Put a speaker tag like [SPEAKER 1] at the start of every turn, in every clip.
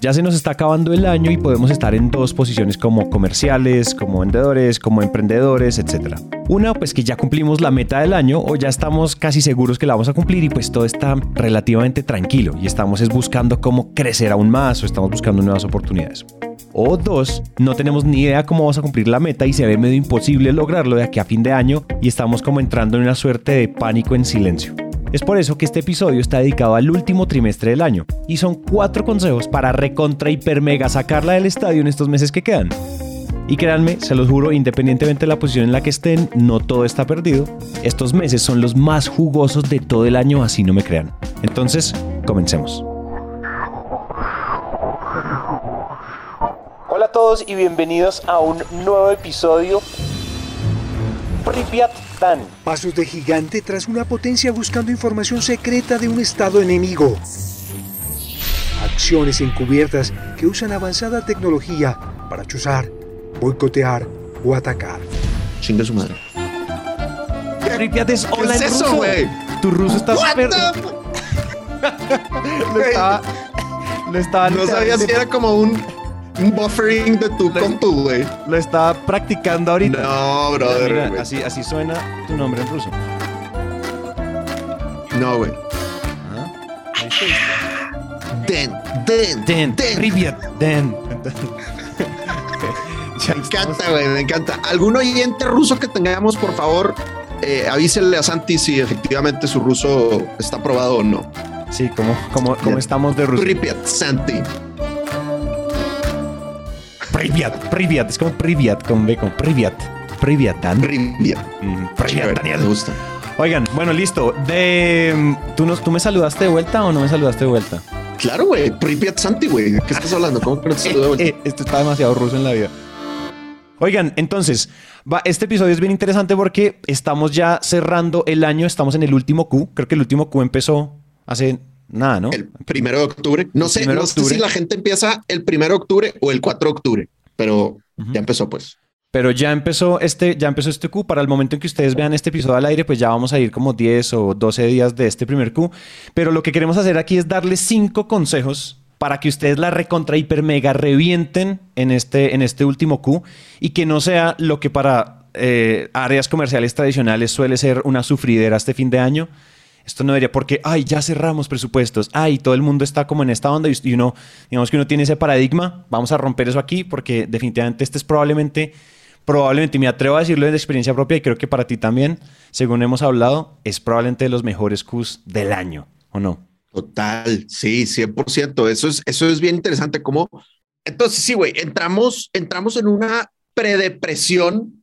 [SPEAKER 1] Ya se nos está acabando el año y podemos estar en dos posiciones como comerciales, como vendedores, como emprendedores, etc. Una, pues que ya cumplimos la meta del año o ya estamos casi seguros que la vamos a cumplir y pues todo está relativamente tranquilo y estamos es buscando cómo crecer aún más o estamos buscando nuevas oportunidades. O dos, no tenemos ni idea cómo vamos a cumplir la meta y se ve medio imposible lograrlo de aquí a fin de año y estamos como entrando en una suerte de pánico en silencio. Es por eso que este episodio está dedicado al último trimestre del año y son cuatro consejos para recontra hiper mega sacarla del estadio en estos meses que quedan. Y créanme, se los juro, independientemente de la posición en la que estén, no todo está perdido. Estos meses son los más jugosos de todo el año, así no me crean. Entonces, comencemos. Hola a todos y bienvenidos a un nuevo episodio Pripyat
[SPEAKER 2] Pasos de gigante tras una potencia buscando información secreta de un estado enemigo. Acciones encubiertas que usan avanzada tecnología para chuzar, boicotear o atacar.
[SPEAKER 3] Chinga su madre.
[SPEAKER 1] Pripyat es hola
[SPEAKER 3] es
[SPEAKER 1] en
[SPEAKER 3] eso,
[SPEAKER 1] ruso.
[SPEAKER 3] güey?
[SPEAKER 1] Tu ruso está súper...
[SPEAKER 3] the fu-
[SPEAKER 1] Lo estaba... Lo estaba
[SPEAKER 3] No sabía si era como un buffering de tu
[SPEAKER 1] Le-
[SPEAKER 3] compu, güey.
[SPEAKER 1] Lo estaba practicando ahorita.
[SPEAKER 3] No, brother.
[SPEAKER 1] Mira, así, así suena tu nombre en ruso.
[SPEAKER 3] No, güey. Den, den,
[SPEAKER 1] Den,
[SPEAKER 3] den.
[SPEAKER 1] Pripyat, Den.
[SPEAKER 3] Me encanta, güey, me encanta. ¿Algún oyente ruso que tengamos, por favor, eh, avísenle a Santi si efectivamente su ruso está aprobado o no.
[SPEAKER 1] Sí, como, como, como estamos de ruso.
[SPEAKER 3] Pripyat, Santi.
[SPEAKER 1] Pripyat, Pripyat, es como Pripyat con B, como Pripyat. Pripyat, Dan.
[SPEAKER 3] Pripyat.
[SPEAKER 1] Mm,
[SPEAKER 3] Chévere,
[SPEAKER 1] Daniel.
[SPEAKER 3] Me gusta.
[SPEAKER 1] Oigan, bueno, listo. De, ¿tú, nos, ¿Tú me saludaste de vuelta o no me saludaste de vuelta?
[SPEAKER 3] Claro, güey. Pripyat Santi, güey. ¿De qué estás hablando? ¿Cómo que no te saludo de vuelta?
[SPEAKER 1] Eh, esto está demasiado ruso en la vida. Oigan, entonces, va, este episodio es bien interesante porque estamos ya cerrando el año, estamos en el último Q. Creo que el último Q empezó hace nada, ¿no?
[SPEAKER 3] El primero de octubre. No sé, no
[SPEAKER 1] de
[SPEAKER 3] sé
[SPEAKER 1] octubre.
[SPEAKER 3] si la gente empieza el primero de octubre o el 4 de octubre, pero
[SPEAKER 1] Ujú.
[SPEAKER 3] ya empezó, pues.
[SPEAKER 1] Pero ya empezó este, ya empezó este Q. Para el momento en que ustedes vean este episodio al aire, pues ya vamos a ir como 10 o 12 días de este primer Q. Pero lo que queremos hacer aquí es darles cinco consejos para que ustedes la recontra hiper mega revienten en este, en este último Q y que no sea lo que para eh, áreas comerciales tradicionales suele ser una sufridera este fin de año. Esto no debería porque, ay, ya cerramos presupuestos, ay, todo el mundo está como en esta onda y y uno, digamos que uno tiene ese paradigma, vamos a romper eso aquí porque definitivamente este es probablemente, probablemente, me atrevo a decirlo de experiencia propia y creo que para ti también, según hemos hablado, es probablemente de los mejores Qs del año, ¿o no?
[SPEAKER 3] Total, sí, 100%. Eso es, eso es bien interesante. Como, entonces, sí, güey, entramos, entramos en una predepresión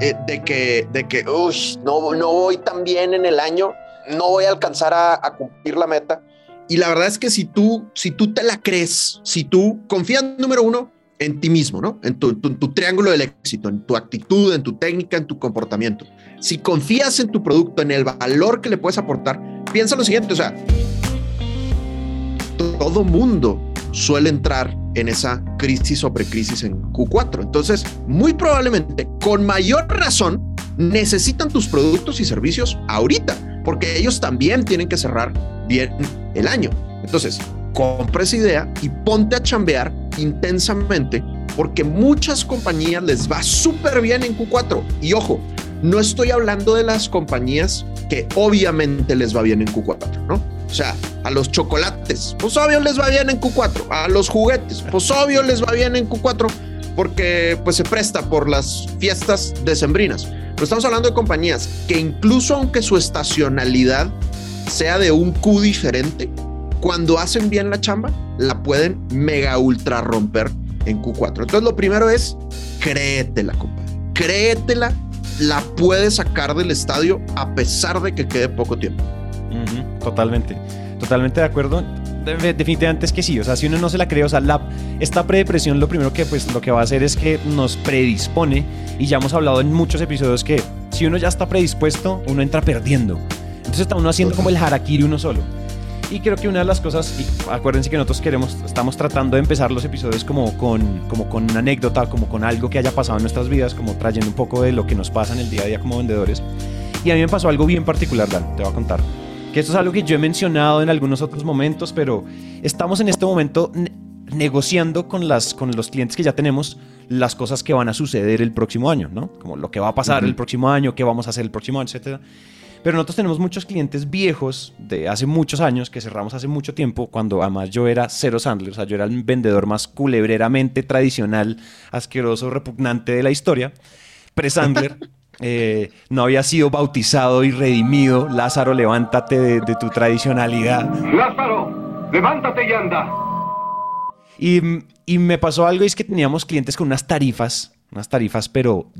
[SPEAKER 3] eh, de que, de que, uy, no, no voy tan bien en el año, no voy a alcanzar a, cumplir la meta. Y la verdad es que si tú, si tú te la crees, si tú confías, número uno, en ti mismo, ¿no? En tu, tu- tu triángulo del éxito, en tu actitud, en tu técnica, en tu comportamiento. Si confías en tu producto, en el valor que le puedes aportar, piensa lo siguiente, o sea, todo mundo suele entrar en esa crisis o precrisis en Q4. Entonces, muy probablemente, con mayor razón, necesitan tus productos y servicios ahorita, porque ellos también tienen que cerrar bien el año. Entonces, compra esa idea y ponte a chambear intensamente, porque muchas compañías les va súper bien en Q4. Y ojo, no estoy hablando de las compañías que obviamente les va bien en Q4, ¿no? O sea, a los chocolates, pues obvio les va bien en Q4. A los juguetes, pues obvio les va bien en Q4 porque pues se presta por las fiestas decembrinas. Pero estamos hablando de compañías que incluso aunque su estacionalidad sea de un Q diferente, cuando hacen bien la chamba, la pueden mega ultra romper en Q4. Entonces lo primero es créetela, compadre. Créetela, la puedes sacar del estadio a pesar de que quede poco tiempo.
[SPEAKER 1] Totalmente, totalmente de acuerdo. De- Definitivamente es que sí, o sea, si uno no se la cree, o sea, la, esta predepresión lo primero que pues lo que va a hacer es que nos predispone y ya hemos hablado en muchos episodios que si uno ya está predispuesto, uno entra perdiendo. Entonces está uno haciendo como el harakiri uno solo. Y creo que una de las cosas, y acuérdense que nosotros queremos, estamos tratando de empezar los episodios como con, como con una anécdota, como con algo que haya pasado en nuestras vidas, como trayendo un poco de lo que nos pasa en el día a día como vendedores. Y a mí me pasó algo bien particular, Dan, te voy a contar. Que esto es algo que yo he mencionado en algunos otros momentos, pero estamos en este momento negociando con, las, con los clientes que ya tenemos las cosas que van a suceder el próximo año, ¿no? Como lo que va a pasar el próximo año, qué vamos a hacer el próximo año, etcétera. Pero nosotros tenemos muchos clientes viejos de hace muchos años que cerramos hace mucho tiempo, cuando además yo era cero Sandler, o sea, yo era el vendedor más culebreramente tradicional, asqueroso, repugnante de la historia, pre-Sandler. Eh, no había sido bautizado y redimido. Lázaro, levántate de, de tu tradicionalidad.
[SPEAKER 4] Lázaro, levántate y anda.
[SPEAKER 1] Y, me pasó algo y es que teníamos clientes con unas tarifas, unas tarifas pero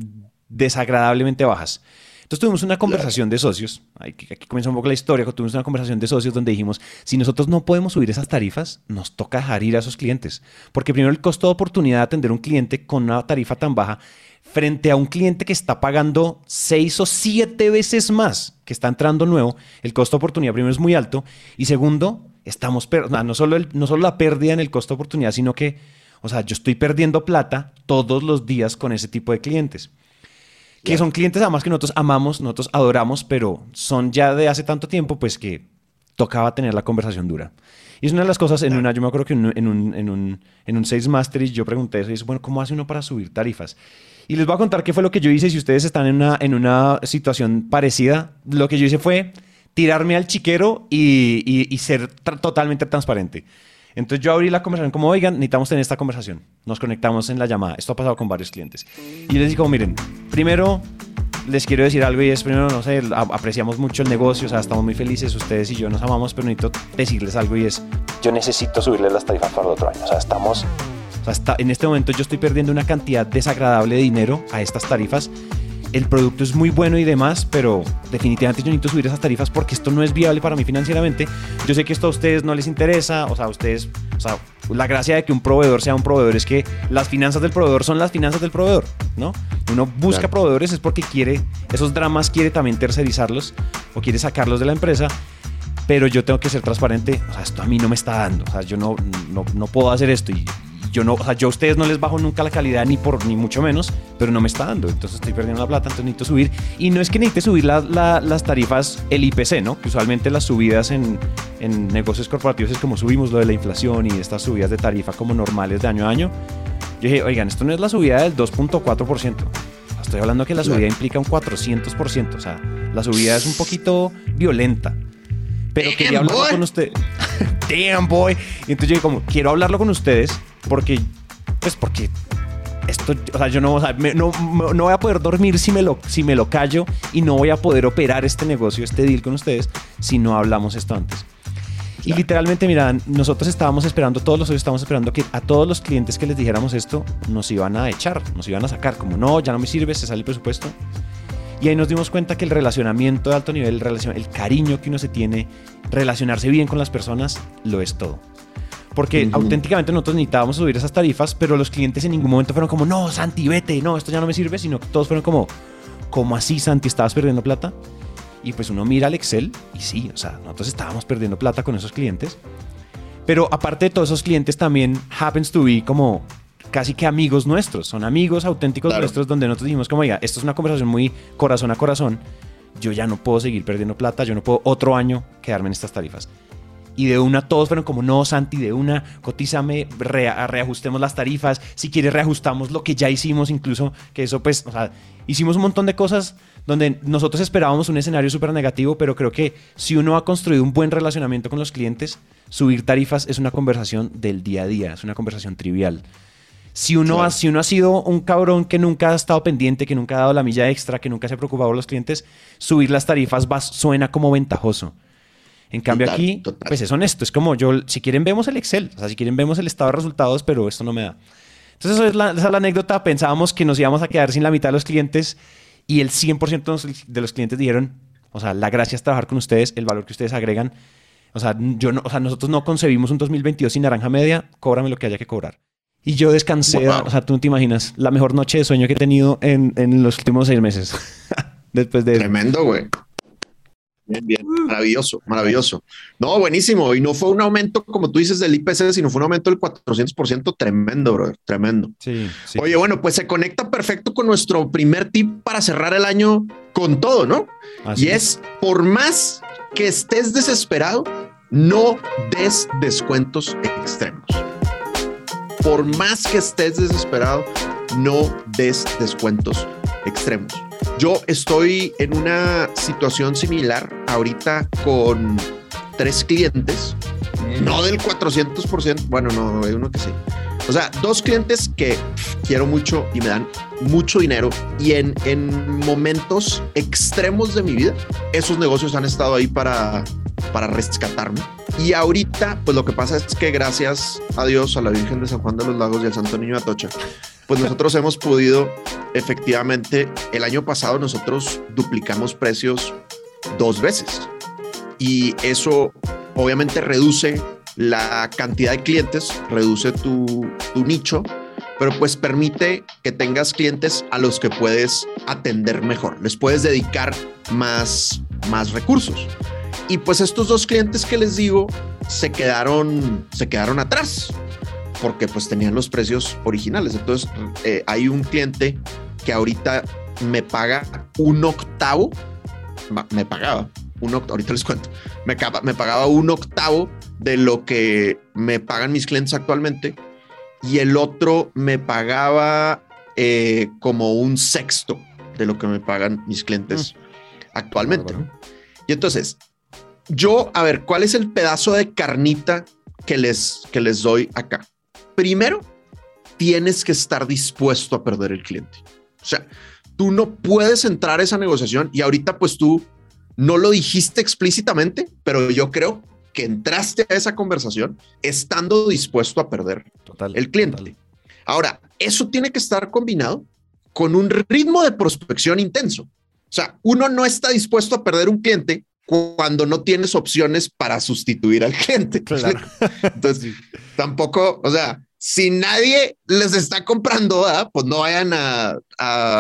[SPEAKER 1] desagradablemente bajas. Entonces tuvimos una conversación de socios, aquí, aquí comienza un poco la historia, tuvimos una conversación de socios donde dijimos, si nosotros no podemos subir esas tarifas, nos toca dejar ir a esos clientes, porque primero el costo de oportunidad de atender a un cliente con una tarifa tan baja frente a un cliente que está pagando seis o siete veces más, que está entrando nuevo, el costo de oportunidad primero es muy alto. Y segundo, estamos, no, solo no solo la pérdida en el costo de oportunidad, sino que, o sea, yo estoy perdiendo plata todos los días con ese tipo de clientes. Que son clientes además que nosotros amamos, nosotros adoramos, pero son ya de hace tanto tiempo, pues que tocaba tener la conversación dura. Y es una de las cosas, en una, yo me acuerdo que en un, en un, en un, en un Sales Mastery yo pregunté eso y dije, bueno, ¿cómo hace uno para subir tarifas? Y les voy a contar qué fue lo que yo hice. Si ustedes están en una, en una situación parecida, lo que yo hice fue tirarme al chiquero y, ser totalmente transparente. Entonces yo abrí la conversación como, oigan, necesitamos tener esta conversación. Nos conectamos en la llamada. Esto ha pasado con varios clientes. Y les digo, miren, primero les quiero decir algo y es, primero, no sé, apreciamos mucho el negocio, o sea, estamos muy felices, ustedes y yo nos amamos, pero necesito decirles algo y es, yo necesito subirles las tarifas para el otro año. O sea, estamos, o sea, en este momento yo estoy perdiendo una cantidad desagradable de dinero a estas tarifas el producto es muy bueno y demás, pero definitivamente yo necesito subir esas tarifas porque esto no es viable para mí financieramente. Yo sé que esto a ustedes no les interesa, o sea, a ustedes, o sea, la gracia de que un proveedor sea un proveedor es que las finanzas del proveedor son las finanzas del proveedor, ¿no? Uno busca proveedores es porque quiere, esos dramas quiere también tercerizarlos o quiere sacarlos de la empresa pero yo tengo que ser transparente, o sea, esto a mí no me está dando, o sea, yo no, no, no puedo hacer esto y yo no, o sea, yo a ustedes no les bajo nunca la calidad ni por ni mucho menos, pero no me está dando, entonces estoy perdiendo la plata, entonces necesito subir. Y no es que necesite subir las tarifas, el IPC, ¿no? Que usualmente las subidas en, en negocios corporativos es como subimos lo de la inflación y estas subidas de tarifa como normales de año a año. Yo dije, oigan, esto no es la subida del 2.4%. Estoy hablando que la subida implica un 400%. O sea, la subida es un poquito violenta. Pero quería hablarlo con usted. Damn, boy. Y entonces yo dije, como, quiero hablarlo con ustedes porque, pues porque esto, o sea, yo no, no, no, voy a poder dormir si me, lo, si me lo callo y no voy a poder operar este negocio, este deal con ustedes si no hablamos esto antes. Y literalmente, mira, nosotros estábamos esperando, todos los estábamos esperando que a todos los clientes que les dijéramos esto nos iban a echar, nos iban a sacar, como no, ya no me sirve, se sale el presupuesto. Y ahí nos dimos cuenta que el relacionamiento de alto nivel, el, el cariño que uno se tiene, relacionarse bien con las personas, lo es todo. Porque auténticamente nosotros necesitábamos subir esas tarifas, pero los clientes en ningún momento fueron como, no, Santi, vete, no, esto ya no me sirve, sino que todos fueron como, ¿cómo así, Santi, estabas perdiendo plata? Y pues uno mira al Excel y sí, o sea, nosotros estábamos perdiendo plata con esos clientes. Pero aparte de todos esos clientes también happens to be como casi que amigos nuestros, son amigos auténticos nuestros donde nosotros dijimos como, oiga, esto es una conversación muy corazón a corazón, yo ya no puedo seguir perdiendo plata, yo no puedo otro año quedarme en estas tarifas y de una todos fueron como, no, Santi, de una, cotízame, reajustemos las tarifas, si quieres reajustamos lo que ya hicimos, incluso que eso pues, o sea, hicimos un montón de cosas donde nosotros esperábamos un escenario súper negativo, pero creo que si uno ha construido un buen relacionamiento con los clientes, subir tarifas es una conversación del día a día, es una conversación trivial. Si uno, ha, si uno ha sido un cabrón que nunca ha estado pendiente, que nunca ha dado la milla extra, que nunca se ha preocupado por los clientes, subir las tarifas suena como ventajoso. En cambio aquí, pues es honesto, es como yo, si quieren vemos el Excel, o sea, si quieren vemos el estado de resultados, pero esto no me da. Entonces esa es la, esa es la anécdota, pensábamos que nos íbamos a quedar sin la mitad de los clientes y el 100% de los clientes dijeron, o sea, la gracia es trabajar con ustedes, el valor que ustedes agregan. O sea, yo no, o sea, nosotros no concebimos un 2022 sin naranja media, cóbrame lo que haya que cobrar. Y yo descansé, o sea, tú no te imaginas, la mejor noche de sueño que he tenido en, en los últimos seis meses. Después de
[SPEAKER 3] Tremendo, güey. Bien, bien, maravilloso, maravilloso. No, buenísimo. Y no fue un aumento, como tú dices, del IPC, sino fue un aumento del 400%. Tremendo, brother, tremendo.
[SPEAKER 1] Sí, sí.
[SPEAKER 3] Oye, bueno, pues se conecta perfecto con nuestro primer tip para cerrar el año con todo, ¿no? y es, por más que estés desesperado, no des descuentos extremos. Por más que estés desesperado, no des descuentos extremos. Yo estoy en una situación similar ahorita con tres clientes, no del 400%, bueno, no, hay uno que sí. O sea, dos clientes que quiero mucho y me dan mucho dinero y en, en momentos extremos de mi vida, esos negocios han estado ahí para, para rescatarme. Y ahorita, pues lo que pasa es que gracias a Dios, a la Virgen de San Juan de los Lagos y al Santo Niño Atocha, pues nosotros hemos podido, efectivamente, el año pasado nosotros duplicamos precios dos veces. Y eso obviamente reduce la cantidad de clientes, reduce tu, nicho, pero pues permite que tengas clientes a los que puedes atender mejor, les puedes dedicar más, más recursos. Y pues estos dos clientes que les digo se quedaron, se quedaron atrás porque pues tenían los precios originales. Entonces eh, hay un cliente que ahorita me paga un octavo, me pagaba un octavo, ahorita les cuento, me, me pagaba un octavo de lo que me pagan mis clientes actualmente y el otro me pagaba eh, como un sexto de lo que me pagan mis clientes mm. actualmente. Y entonces, yo, a ver, ¿cuál es el pedazo de carnita que les, que les doy acá? Primero, tienes que estar dispuesto a perder el cliente. O sea, tú no puedes entrar a esa negociación y ahorita pues tú no lo dijiste explícitamente, pero yo creo que entraste a esa conversación estando dispuesto a perder el cliente. Ahora, eso tiene que estar combinado con un ritmo de prospección intenso. O sea, uno no está dispuesto a perder un cliente cuando no tienes opciones para sustituir al cliente. Claro. Entonces, tampoco, o sea, si nadie les está comprando, pues no vayan a,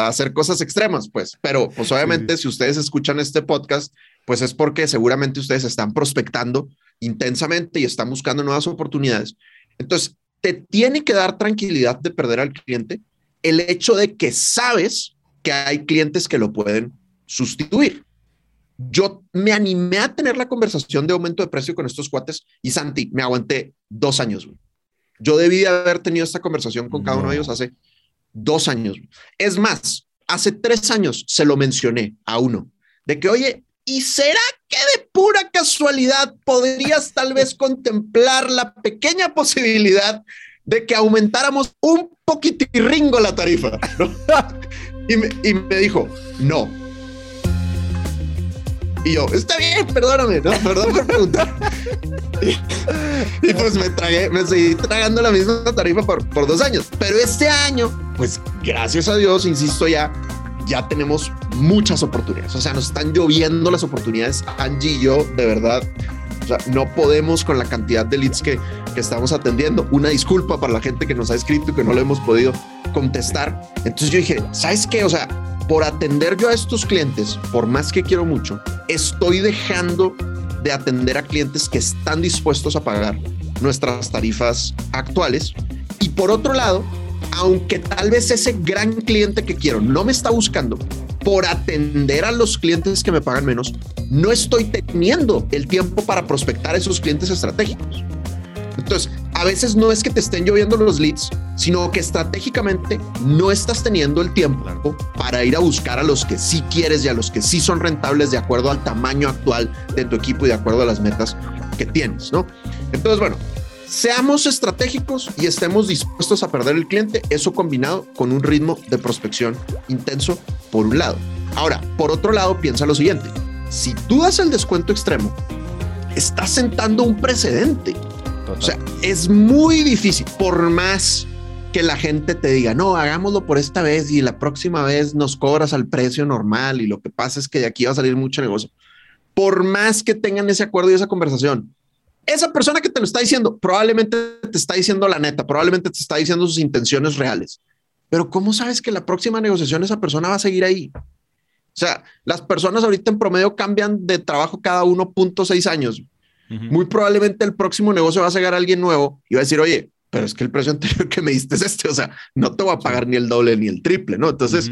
[SPEAKER 3] hacer cosas extremas, pues. Pero, pues obviamente, si ustedes escuchan este podcast, pues es porque seguramente ustedes están prospectando intensamente y están buscando nuevas oportunidades. Entonces, te tiene que dar tranquilidad de perder al cliente el hecho de que sabes que hay clientes que lo pueden sustituir. Yo me animé a tener la conversación de aumento de precio con estos cuates y Santi, me aguanté dos años. Yo debí haber tenido esta conversación con cada uno de ellos hace dos años. Es más, hace tres años se lo mencioné a uno, de que, oye, ¿y será que de pura casualidad podrías tal vez contemplar la pequeña posibilidad de que aumentáramos un poquitirringo la tarifa? y, me, y me dijo, no, y yo, está bien, perdóname, ¿no? Perdón por preguntar. y, pues me tragué, me seguí tragando la misma tarifa por, por dos años. Pero este año, pues gracias a Dios, insisto ya, ya tenemos muchas oportunidades. O sea, nos están lloviendo las oportunidades. Angie y yo, de verdad, o sea, no podemos con la cantidad de leads que, que estamos atendiendo. Una disculpa para la gente que nos ha escrito y que no le hemos podido contestar. Entonces yo dije, ¿sabes qué? O sea, por atender yo a estos clientes, por más que quiero mucho, estoy dejando de atender a clientes que están dispuestos a pagar nuestras tarifas actuales. Y por otro lado, aunque tal vez ese gran cliente que quiero no me está buscando, por atender a los clientes que me pagan menos, no estoy teniendo el tiempo para prospectar a esos clientes estratégicos. Entonces, a veces no es que te estén lloviendo los leads, sino que estratégicamente no estás teniendo el tiempo para ir a buscar a los que sí quieres y a los que sí son rentables de acuerdo al tamaño actual de tu equipo y de acuerdo a las metas que tienes, ¿no? Entonces, bueno, seamos estratégicos y estemos dispuestos a perder el cliente, eso combinado con un ritmo de prospección intenso por un lado. Ahora, por otro lado, piensa lo siguiente, si tú das el descuento extremo, estás sentando un precedente o sea, es muy difícil, por más que la gente te diga, no, hagámoslo por esta vez y la próxima vez nos cobras al precio normal y lo que pasa es que de aquí va a salir mucho negocio. Por más que tengan ese acuerdo y esa conversación, esa persona que te lo está diciendo probablemente te está diciendo la neta, probablemente te está diciendo sus intenciones reales. Pero ¿cómo sabes que la próxima negociación esa persona va a seguir ahí? O sea, las personas ahorita en promedio cambian de trabajo cada 1.6 años. Muy probablemente el próximo negocio va a llegar alguien nuevo y va a decir, oye, pero es que el precio anterior que me diste es este, o sea, no te voy a pagar ni el doble ni el triple, ¿no? Entonces,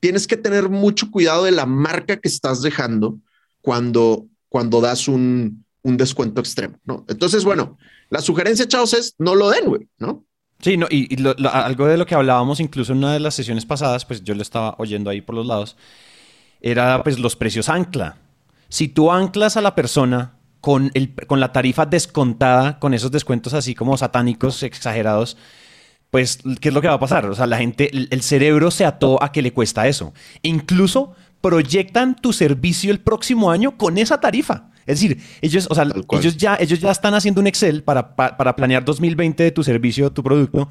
[SPEAKER 3] tienes que tener mucho cuidado de la marca que estás dejando cuando cuando das un, un descuento extremo, ¿no? Entonces, bueno, la sugerencia, chavos, es no lo den, güey, ¿no?
[SPEAKER 1] Sí, no, y, algo de lo que hablábamos incluso en una de las sesiones pasadas, pues yo lo estaba oyendo ahí por los lados, era pues los precios ancla. Si tú anclas a la persona con, el, con la tarifa descontada, con esos descuentos así como satánicos, exagerados, pues, ¿qué es lo que va a pasar? O sea, la gente, el, cerebro se ató a que le cuesta eso. Incluso proyectan tu servicio el próximo año con esa tarifa. Es decir, ellos, o sea, ellos ya, ellos ya están haciendo un Excel para, para, planear 2020 de tu servicio, tu producto,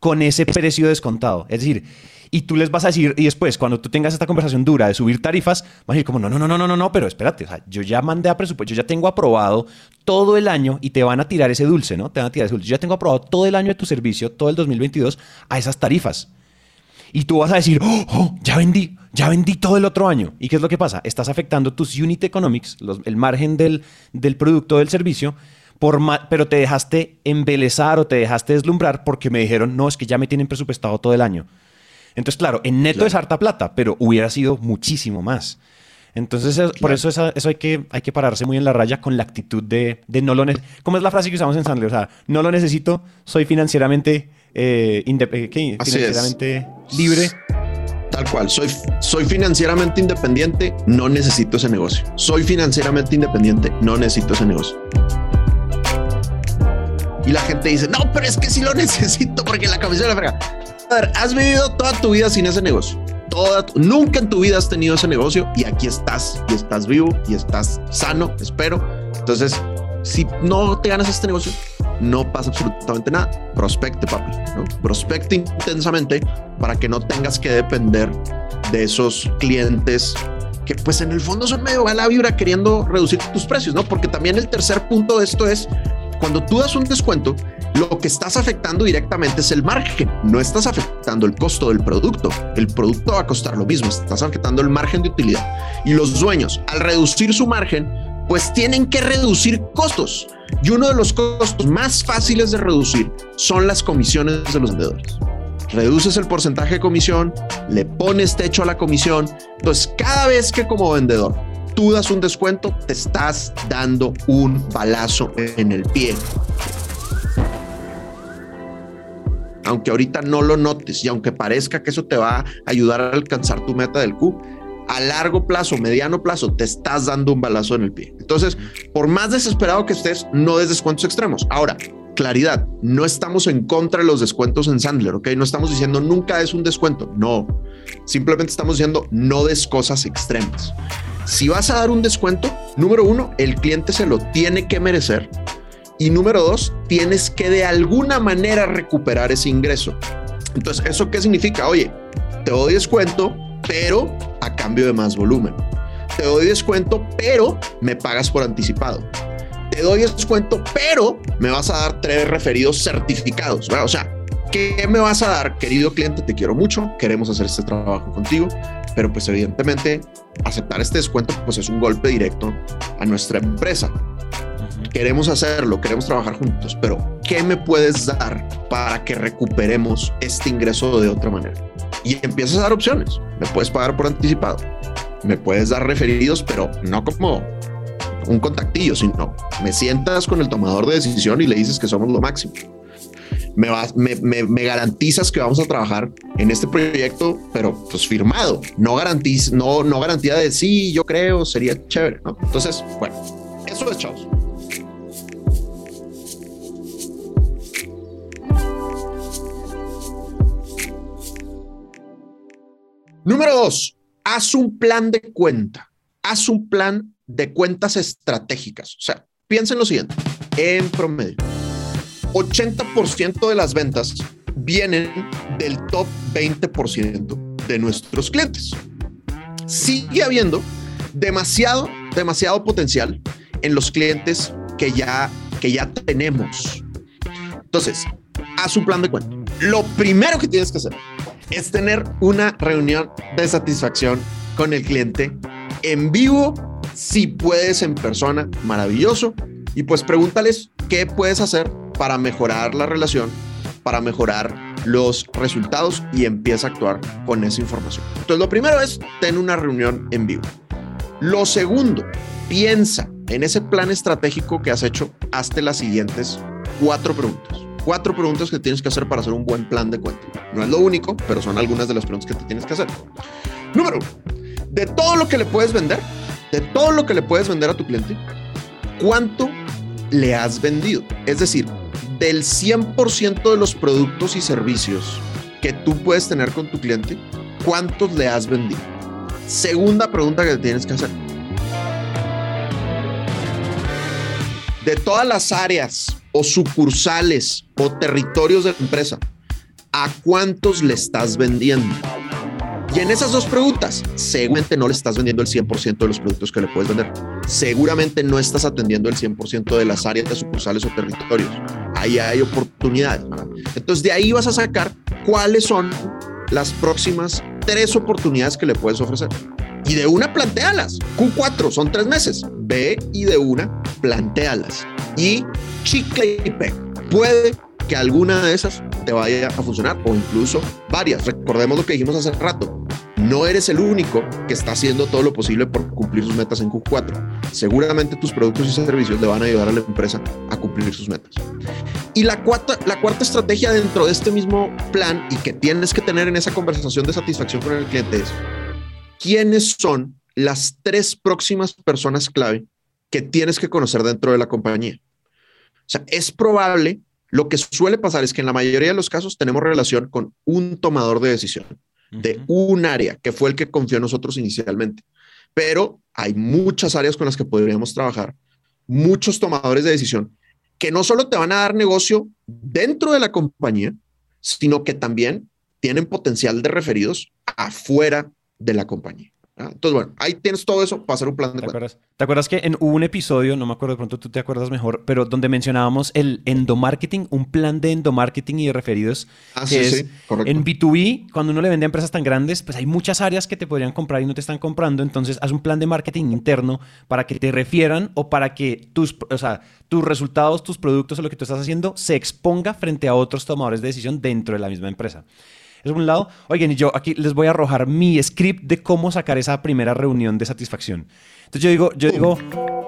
[SPEAKER 1] con ese precio descontado. Es decir, y tú les vas a decir, y después, cuando tú tengas esta conversación dura de subir tarifas, vas a decir como, no, no, no, no, no, no, pero espérate, o sea, yo ya mandé a presupuesto, yo ya tengo aprobado todo el año y te van a tirar ese dulce, ¿no? Te van a tirar ese dulce. Yo ya tengo aprobado todo el año de tu servicio, todo el 2022, a esas tarifas. Y tú vas a decir, oh, oh, ya vendí, ya vendí todo el otro año. ¿Y qué es lo que pasa? Estás afectando tus unit economics, el margen del, del producto del servicio, por pero te dejaste embelezar o te dejaste deslumbrar porque me dijeron, no, es que ya me tienen presupuestado todo el año. Entonces, claro, en neto es harta plata, pero hubiera sido muchísimo más. Entonces, por eso eso, hay, que, hay que pararse muy en la raya con la actitud de, de no lo necesito. ¿Cómo es la frase que usamos en Sandler? O sea, no lo necesito, soy financieramente eh, eh financieramente libre.
[SPEAKER 3] Tal cual, soy, soy financieramente independiente, no necesito ese negocio. Soy financieramente independiente, no necesito ese negocio. Y la gente dice, no, pero es que sí lo necesito porque la camisa de la frega. A ver, has vivido toda tu vida sin ese negocio. Toda, nunca en tu vida has tenido ese negocio y aquí estás y estás vivo y estás sano, espero. Entonces, si no te ganas este negocio, no pasa absolutamente nada. Prospecte, papi. ¿no? Prospecte intensamente para que no tengas que depender de esos clientes que pues en el fondo son medio a la vibra queriendo reducir tus precios, ¿no? Porque también el tercer punto de esto es cuando tú das un descuento, lo que estás afectando directamente es el margen, no estás afectando el costo del producto. El producto va a costar lo mismo, estás afectando el margen de utilidad. Y los dueños, al reducir su margen, pues tienen que reducir costos. Y uno de los costos más fáciles de reducir son las comisiones de los vendedores. Reduces el porcentaje de comisión, le pones techo a la comisión. Entonces, cada vez que como vendedor tú das un descuento, te estás dando un balazo en el pie. Aunque ahorita no lo notes y aunque parezca que eso te va a ayudar a alcanzar tu meta del Q, a largo plazo, mediano plazo, te estás dando un balazo en el pie. Entonces, por más desesperado que estés, no des descuentos extremos. Ahora, claridad, no estamos en contra de los descuentos en Sandler, ¿ok? No estamos diciendo nunca es un descuento, no. Simplemente estamos diciendo no des cosas extremas. Si vas a dar un descuento, número uno, el cliente se lo tiene que merecer. Y número dos, tienes que de alguna manera recuperar ese ingreso. Entonces, ¿eso qué significa? Oye, te doy descuento, pero a cambio de más volumen. Te doy descuento, pero me pagas por anticipado. Te doy descuento, pero me vas a dar tres referidos certificados. O sea, ¿qué me vas a dar, querido cliente? Te quiero mucho, queremos hacer este trabajo contigo, pero pues evidentemente aceptar este descuento pues es un golpe directo a nuestra empresa. Queremos hacerlo, queremos trabajar juntos, pero ¿qué me puedes dar para que recuperemos este ingreso de otra manera? y empiezas a dar opciones. Me puedes pagar por anticipado, me puedes dar referidos, pero no como un contactillo, sino me sientas con el tomador de decisión y le dices que somos lo máximo. Me, garantizas que vamos a trabajar en este proyecto, pero pues firmado, no, garantiz, no, no garantía de sí, yo creo, sería chévere. ¿no? Entonces, bueno, eso es chavos. Número dos, haz un plan de cuenta. Haz un plan de cuentas estratégicas. O sea, piensa en lo siguiente. En promedio, 80% de las ventas vienen del top 20% de nuestros clientes. Sigue habiendo demasiado, demasiado potencial en los clientes que ya, que ya tenemos. Entonces, haz un plan de cuenta. Lo primero que tienes que hacer es tener una reunión de satisfacción con el cliente en vivo, si puedes en persona, maravilloso. Y pues pregúntales qué puedes hacer para mejorar la relación, para mejorar los resultados y empieza a actuar con esa información. Entonces, lo primero es tener una reunión en vivo. Lo segundo, piensa en ese plan estratégico que has hecho, hazte las siguientes cuatro preguntas. Cuatro preguntas que tienes que hacer para hacer un buen plan de cuenta. No es lo único, pero son algunas de las preguntas que te tienes que hacer. Número uno, de todo lo que le puedes vender, de todo lo que le puedes vender a tu cliente, ¿cuánto le has vendido? Es decir, del 100% de los productos y servicios que tú puedes tener con tu cliente, ¿cuántos le has vendido? Segunda pregunta que tienes que hacer. De todas las áreas o sucursales o territorios de la empresa, ¿a cuántos le estás vendiendo? Y en esas dos preguntas, seguramente no le estás vendiendo el 100% de los productos que le puedes vender. Seguramente no estás atendiendo el 100% de las áreas de sucursales o territorios. Ahí hay oportunidades. Entonces, de ahí vas a sacar cuáles son las próximas tres oportunidades que le puedes ofrecer. Y de una, plantealas. Q4 son tres meses. Ve y de una, plantealas. Y chicle y pega. Puede que alguna de esas te vaya a funcionar o incluso varias. Recordemos lo que dijimos hace rato. No eres el único que está haciendo todo lo posible por cumplir sus metas en Q4. Seguramente tus productos y servicios le van a ayudar a la empresa a cumplir sus metas. Y la cuarta, estrategia dentro de este mismo plan y que tienes que tener en esa conversación de satisfacción con el cliente es quiénes son las tres próximas personas clave que tienes que conocer dentro de la compañía. O sea, es probable lo que suele pasar es que en la mayoría de los casos tenemos relación con un tomador de decisión de un área que fue el que confió en nosotros inicialmente. Pero hay muchas áreas con las que podríamos trabajar, muchos tomadores de decisión que no solo te van a dar negocio dentro de la compañía, sino que también tienen potencial de referidos afuera de la compañía. Entonces, bueno, ahí tienes todo eso para hacer un plan de
[SPEAKER 1] ¿Te acuerdas? ¿Te acuerdas que en, hubo un episodio, no me acuerdo, de pronto tú te acuerdas mejor, pero donde mencionábamos el endomarketing, un plan de endomarketing y de referidos?
[SPEAKER 3] Ah, sí, sí,
[SPEAKER 1] correcto. En B2B, cuando uno le vende a empresas tan grandes, pues hay muchas áreas que te podrían comprar y no te están comprando, entonces haz un plan de marketing interno para que te refieran o para que tus, o sea, tus resultados, tus productos o lo que tú estás haciendo se exponga frente a otros tomadores de decisión dentro de la misma empresa. Es un lado. Oigan, y yo aquí les voy a arrojar mi script de cómo sacar esa primera reunión de satisfacción. Entonces yo digo, yo digo,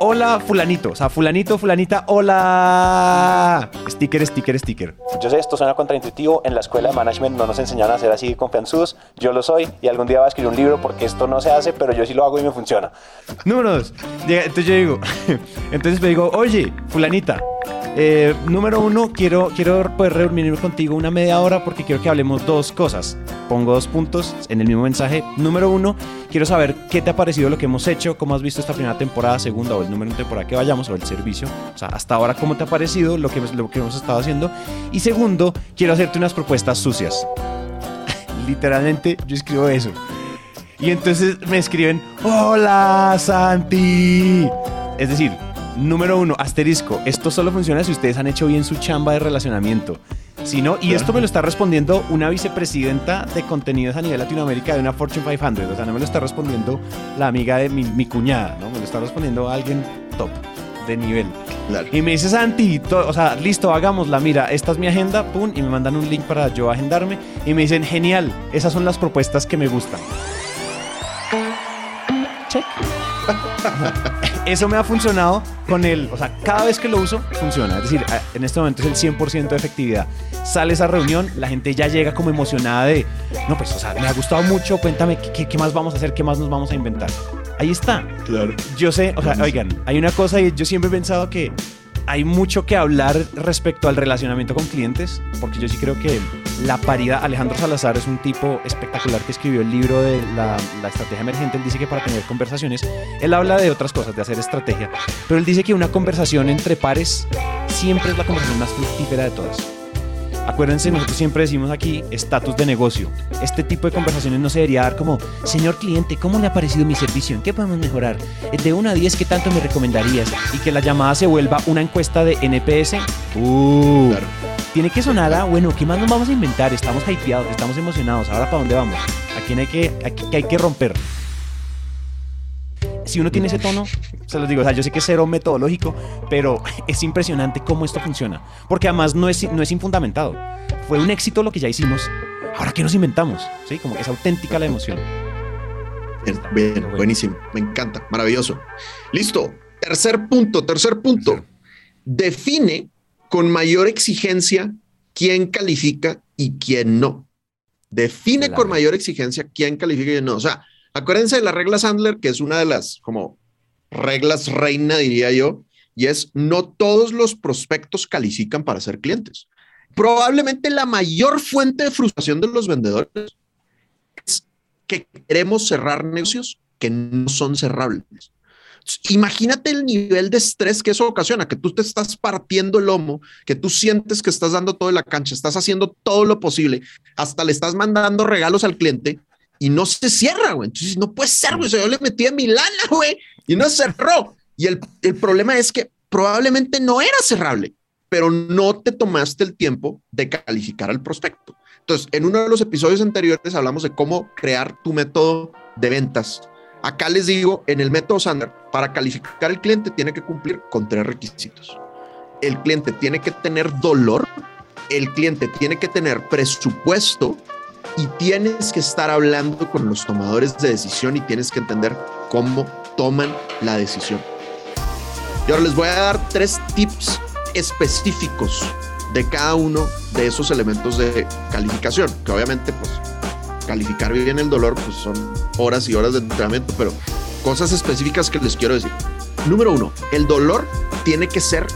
[SPEAKER 1] hola fulanito, o sea, fulanito, fulanita, hola. Sticker, sticker, sticker. Yo sé, esto suena contraintuitivo, en la escuela de management no nos enseñaron a ser así confianzudos, yo lo soy y algún día voy a escribir un libro porque esto no se hace, pero yo sí lo hago y me funciona. Número dos, entonces yo digo, entonces me digo, oye, fulanita, eh, número uno, quiero, quiero poder reunirme contigo una media hora porque quiero que hablemos dos cosas. Pongo dos puntos en el mismo mensaje. Número uno, quiero saber qué te ha parecido lo que hemos hecho, cómo has visto esta primera temporada, segunda o el número de temporada que vayamos o el servicio. O sea, hasta ahora, cómo te ha parecido lo que, lo que hemos estado haciendo. Y segundo, quiero hacerte unas propuestas sucias. Literalmente, yo escribo eso. Y entonces me escriben, hola Santi. Es decir, Número uno, asterisco. Esto solo funciona si ustedes han hecho bien su chamba de relacionamiento. Si no, y esto me lo está respondiendo una vicepresidenta de contenidos a nivel Latinoamérica de una Fortune 500. O sea, no me lo está respondiendo la amiga de mi, cuñada, ¿no? Me lo está respondiendo alguien top, de nivel. Y me dice Santi, o sea, listo, hagámosla. Mira, esta es mi agenda, pum, y me mandan un link para yo agendarme. Y me dicen, genial, esas son las propuestas que me gustan. Check. Eso me ha funcionado con el, o sea, cada vez que lo uso, funciona. Es decir, en este momento es el 100% de efectividad. Sale esa reunión, la gente ya llega como emocionada de, no, pues, o sea, me ha gustado mucho, cuéntame qué, qué más vamos a hacer, qué más nos vamos a inventar. Ahí está.
[SPEAKER 3] Claro.
[SPEAKER 1] Yo sé, o sea, oigan, hay una cosa y yo siempre he pensado que hay mucho que hablar respecto al relacionamiento con clientes, porque yo sí creo que la paridad, Alejandro Salazar es un tipo espectacular que escribió el libro de la, estrategia emergente, él dice que para tener conversaciones, él habla de otras cosas, de hacer estrategia, pero él dice que una conversación entre pares siempre es la conversación más fructífera de todas. Acuérdense, nosotros siempre decimos aquí estatus de negocio. Este tipo de conversaciones no se debería dar como, señor cliente, ¿cómo le ha parecido mi servicio? ¿En qué podemos mejorar? De 1 a 10, ¿qué tanto me recomendarías? Y que la llamada se vuelva una encuesta de NPS. Uh, Tiene que sonar a, bueno, ¿qué más nos vamos a inventar? Estamos hypeados, estamos emocionados. ¿Ahora para dónde vamos? ¿A quién hay que, hay que romper? Si uno tiene ese tono, se los digo, o sea, yo sé que es cero metodológico, pero es impresionante cómo esto funciona. Porque además no es, no es infundamentado. Fue un éxito lo que ya hicimos. Ahora, ¿qué nos inventamos? Sí, como que es auténtica la emoción.
[SPEAKER 3] Bien, bien buenísimo. Me encanta. Maravilloso. Listo. Tercer punto, tercer punto. Define con mayor exigencia quién califica y quién no. Define con mayor exigencia quién califica y quién no. O sea, acuérdense de la regla Sandler, que es una de las como reglas reina, diría yo, y es no todos los prospectos califican para ser clientes. Probablemente la mayor fuente de frustración de los vendedores es que queremos cerrar negocios que no son cerrables. Imagínate el nivel de estrés que eso ocasiona, que tú te estás partiendo el lomo, que tú sientes que estás dando todo en la cancha, estás haciendo todo lo posible, hasta le estás mandando regalos al cliente y no se cierra, güey. Entonces, no puede ser, güey. Yo le metí en mi lana, güey, y no cerró. Y el, el problema es que probablemente no era cerrable, pero no te tomaste el tiempo de calificar al prospecto. Entonces, en uno de los episodios anteriores hablamos de cómo crear tu método de ventas Acá les digo, en el método Sander, para calificar el cliente tiene que cumplir con tres requisitos. El cliente tiene que tener dolor, el cliente tiene que tener presupuesto y tienes que estar hablando con los tomadores de decisión y tienes que entender cómo toman la decisión. Y ahora les voy a dar tres tips específicos de cada uno de esos elementos de calificación, que obviamente pues calificar bien el dolor, pues son horas y horas de entrenamiento, pero cosas específicas que les quiero decir. Número uno, el dolor tiene que ser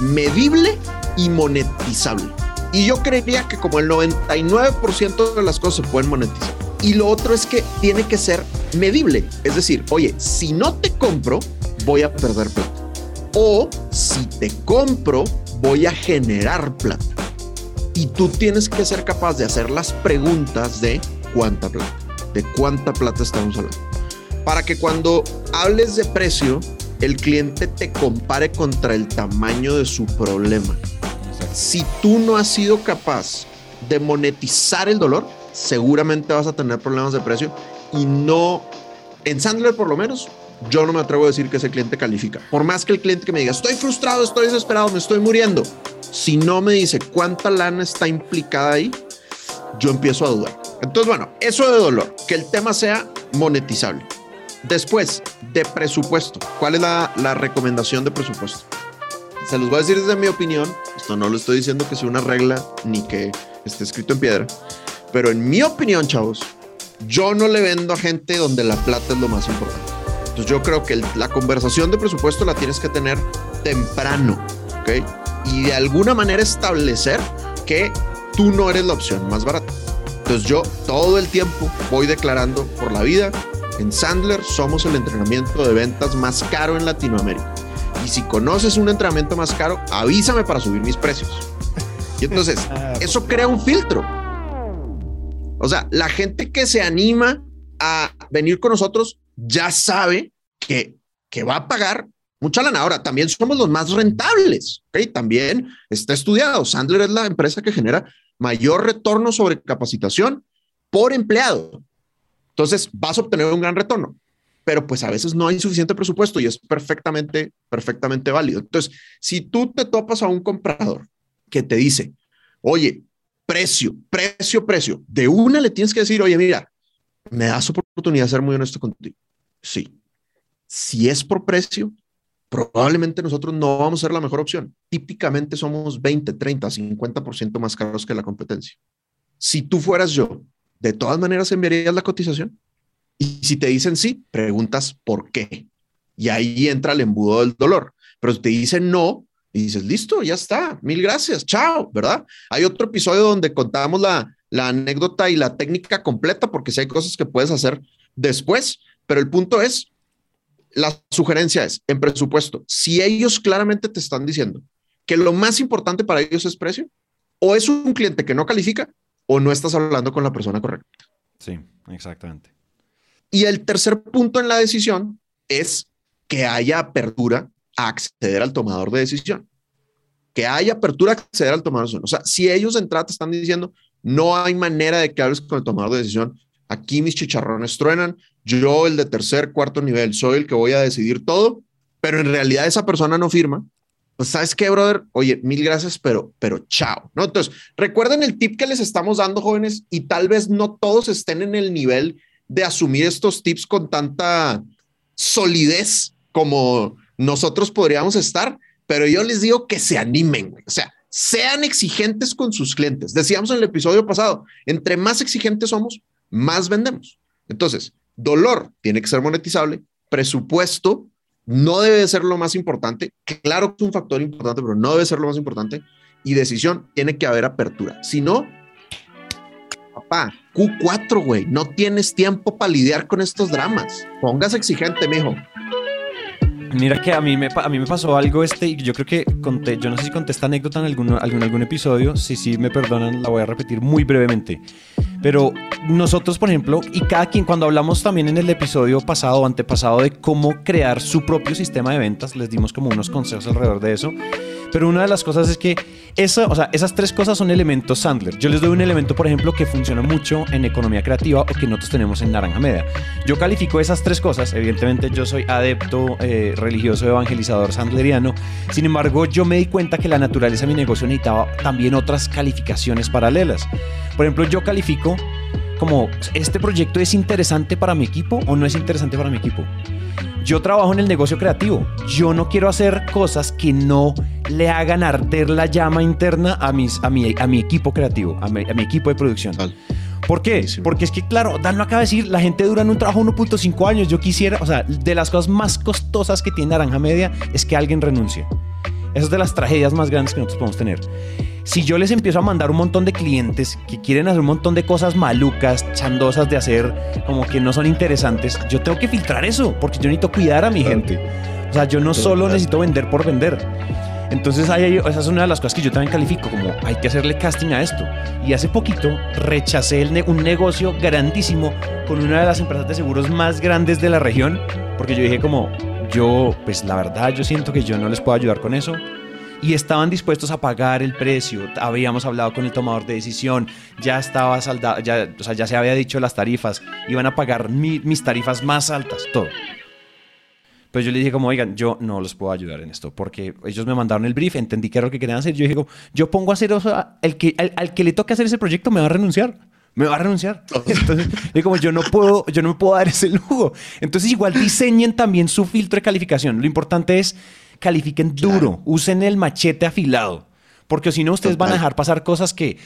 [SPEAKER 3] medible y monetizable. Y yo creería que como el 99% de las cosas se pueden monetizar. Y lo otro es que tiene que ser medible. Es decir, oye, si no te compro, voy a perder plata. O si te compro, voy a generar plata. Y tú tienes que ser capaz de hacer las preguntas de cuánta plata, de cuánta plata estamos hablando. Para que cuando hables de precio, el cliente te compare contra el tamaño de su problema. Si tú no has sido capaz de monetizar el dolor, seguramente vas a tener problemas de precio y no, en Sandler por lo menos, yo no me atrevo a decir que ese cliente califica. Por más que el cliente que me diga, estoy frustrado, estoy desesperado, me estoy muriendo, si no me dice cuánta lana está implicada ahí, yo empiezo a dudar. Entonces, bueno, eso de dolor, que el tema sea monetizable. Después, de presupuesto. ¿Cuál es la, la recomendación de presupuesto? Se los voy a decir desde mi opinión. Esto no lo estoy diciendo que sea una regla ni que esté escrito en piedra. Pero en mi opinión, chavos, yo no le vendo a gente donde la plata es lo más importante. Entonces yo creo que la conversación de presupuesto la tienes que tener temprano, ¿ok? Y de alguna manera establecer que tú no eres la opción más barata. Entonces yo todo el tiempo voy declarando por la vida, en Sandler somos el entrenamiento de ventas más caro en Latinoamérica. Y si conoces un entrenamiento más caro, avísame para subir mis precios. Y entonces, ah, eso crea un filtro. O sea, la gente que se anima a venir con nosotros ya sabe que, que va a pagar mucha lana. Ahora, también somos los más rentables. ¿ok? También está estudiado. Sandler es la empresa que genera mayor retorno sobre capacitación por empleado. Entonces vas a obtener un gran retorno, pero pues a veces no hay suficiente presupuesto y es perfectamente, perfectamente válido. Entonces, si tú te topas a un comprador que te dice, oye, precio, precio, precio, de una le tienes que decir, oye, mira, me das oportunidad de ser muy honesto contigo. Sí. Si es por precio, probablemente nosotros no vamos a ser la mejor opción. Típicamente somos 20, 30, 50% más caros que la competencia. Si tú fueras yo, de todas maneras enviarías la cotización. Y si te dicen sí, preguntas por qué. Y ahí entra el embudo del dolor. Pero si te dicen no, dices, listo, ya está, mil gracias, chao, ¿verdad? Hay otro episodio donde contamos la, la anécdota y la técnica completa, porque si hay cosas que puedes hacer después, pero el punto es, la sugerencia es, en presupuesto, si ellos claramente te están diciendo que lo más importante para ellos es precio, o es un cliente que no califica, o no estás hablando con la persona correcta.
[SPEAKER 1] Sí, exactamente.
[SPEAKER 3] Y el tercer punto en la decisión es que haya apertura a acceder al tomador de decisión. Que haya apertura a acceder al tomador de decisión. O sea, si ellos en trato están diciendo, no hay manera de que hables con el tomador de decisión, aquí mis chicharrones truenan, yo el de tercer, cuarto nivel, soy el que voy a decidir todo, pero en realidad esa persona no firma, pues sabes qué, brother, oye, mil gracias, pero, pero chao, ¿no? Entonces, recuerden el tip que les estamos dando, jóvenes, y tal vez no todos estén en el nivel de asumir estos tips con tanta solidez como nosotros podríamos estar, pero yo les digo que se animen, o sea, sean exigentes con sus clientes. Decíamos en el episodio pasado, entre más exigentes somos, más vendemos. Entonces, dolor tiene que ser monetizable, presupuesto no debe ser lo más importante. Claro que es un factor importante, pero no debe ser lo más importante. Y decisión, tiene que haber apertura. Si no, papá, Q4, güey, no tienes tiempo para lidiar con estos dramas. Póngase exigente, mijo.
[SPEAKER 1] Mira que a mí me, a mí me pasó algo este, y yo creo que conté, yo no sé si conté esta anécdota en algún, algún, algún episodio, si sí me perdonan, la voy a repetir muy brevemente. Pero nosotros, por ejemplo, y cada quien, cuando hablamos también en el episodio pasado o antepasado de cómo crear su propio sistema de ventas, les dimos como unos consejos alrededor de eso. Pero una de las cosas es que esa, o sea, esas tres cosas son elementos Sandler. Yo les doy un elemento, por ejemplo, que funciona mucho en economía creativa o que nosotros tenemos en Naranja Media. Yo califico esas tres cosas. Evidentemente, yo soy adepto eh, religioso evangelizador sandleriano. Sin embargo, yo me di cuenta que la naturaleza de mi negocio necesitaba también otras calificaciones paralelas. Por ejemplo, yo califico como, ¿este proyecto es interesante para mi equipo o no es interesante para mi equipo? Yo trabajo en el negocio creativo. Yo no quiero hacer cosas que no le hagan arder la llama interna a, mis, a, mi, a mi equipo creativo, a mi, equipo de producción. ¿Por qué? Porque es que, claro, Dan lo acaba de decir, la gente dura en un trabajo 1.5 años. Yo quisiera, o sea, de las cosas más costosas que tiene Naranja Media es que alguien renuncie. Esa es de las tragedias más grandes que nosotros podemos tener. Si yo les empiezo a mandar un montón de clientes que quieren hacer un montón de cosas malucas, chandosas de hacer, como que no son interesantes, yo tengo que filtrar eso, porque yo necesito cuidar a mi gente. O sea, yo no solo necesito vender por vender. Entonces, ahí, esa es una de las cosas que yo también califico, como hay que hacerle casting a esto. Y hace poquito rechacé un negocio grandísimo con una de las empresas de seguros más grandes de la región, porque yo dije como, yo, pues la verdad, yo siento que yo no les puedo ayudar con eso y estaban dispuestos a pagar el precio. Habíamos hablado con el tomador de decisión, ya estaba saldado, ya, o sea, ya se había dicho las tarifas, iban a pagar mis tarifas más altas, todo. Pues yo le dije como, oigan, yo no los puedo ayudar en esto, porque ellos me mandaron el brief, entendí qué era lo que querían hacer. Yo dije, yo pongo a hacer, o sea, el que, al, que le toque hacer ese proyecto me va a renunciar me va a renunciar. Entonces, yo como yo no puedo, yo no me puedo dar ese lujo. Entonces, igual diseñen también su filtro de calificación. Lo importante es califiquen duro, usen el machete afilado, porque si no ustedes van a dejar pasar cosas que,